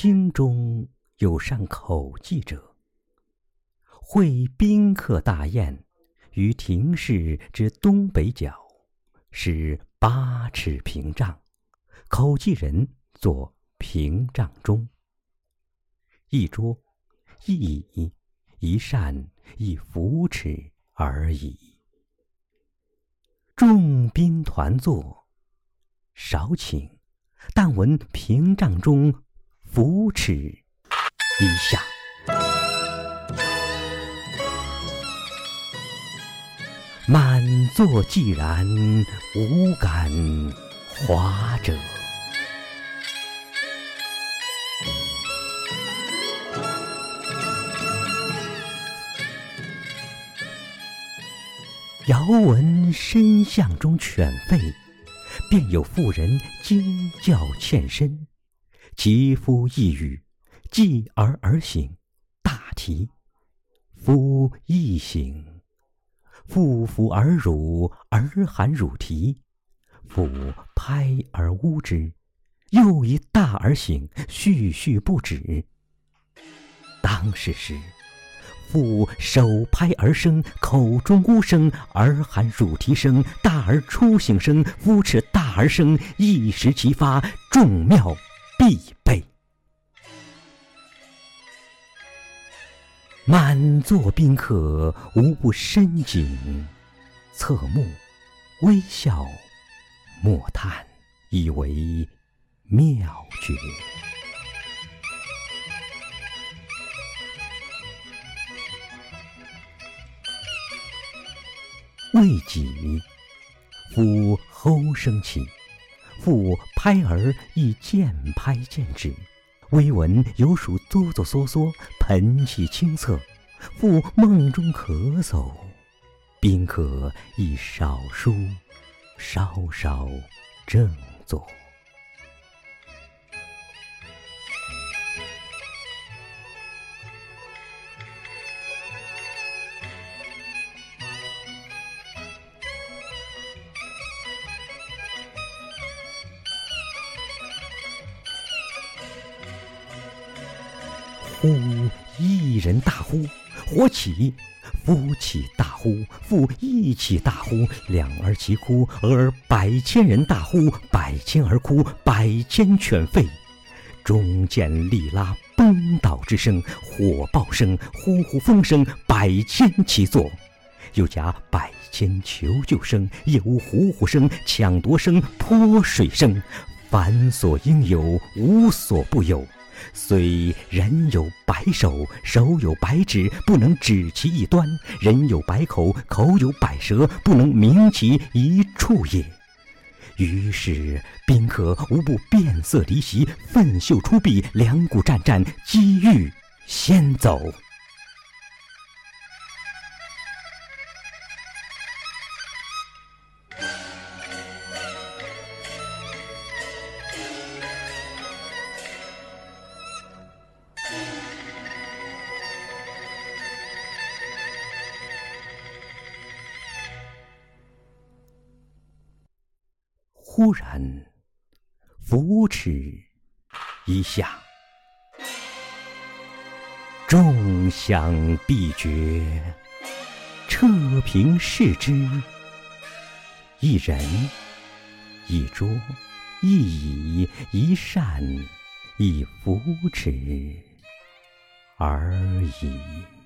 京中有善口技者，会宾客大宴，于亭室之东北角，使八尺屏障，口技人坐屏障中。一桌，一椅，一扇，一扶持而已。众宾团坐，少请。但闻屏障中扶持一下，满座既然无敢华者，遥闻深巷中犬吠。便有妇人惊叫欠身，其夫一语，继而而醒，大啼。夫亦醒，妇抚而乳，而含乳啼。妇拍而呜之，又一大而醒，续续不止。当是时。妇手拍而生，口中呜声，儿含乳啼声，大而初醒声，夫齿大而生，一时齐发，众妙必备。满座宾客无不深景，侧目，微笑，莫叹，以为妙绝。未几，夫吼声起，复拍儿亦渐拍渐止，微闻有鼠哆哆嗦嗦，盆气清侧，复梦中咳嗽，宾客亦少疏，稍稍正坐。忽一人大呼：“火起！”夫起大呼，父一起大呼，两儿齐哭，而百千人大呼，百千儿哭，百千犬吠。中见力拉崩倒之声，火爆声，呼呼风声，百千齐作。又加百千求救声，夜呜呼呼声，抢夺声，泼水声，凡所应有，无所不有。虽人有百手，手有百指，不能指其一端；人有百口，口有百舌，不能名其一处也。于是宾客无不变色离席，奋袖出臂，两股战战，机遇先走。忽然，扶持一下，众响毕绝，彻平视之，一人，一桌，一椅，一扇，一扶持而已。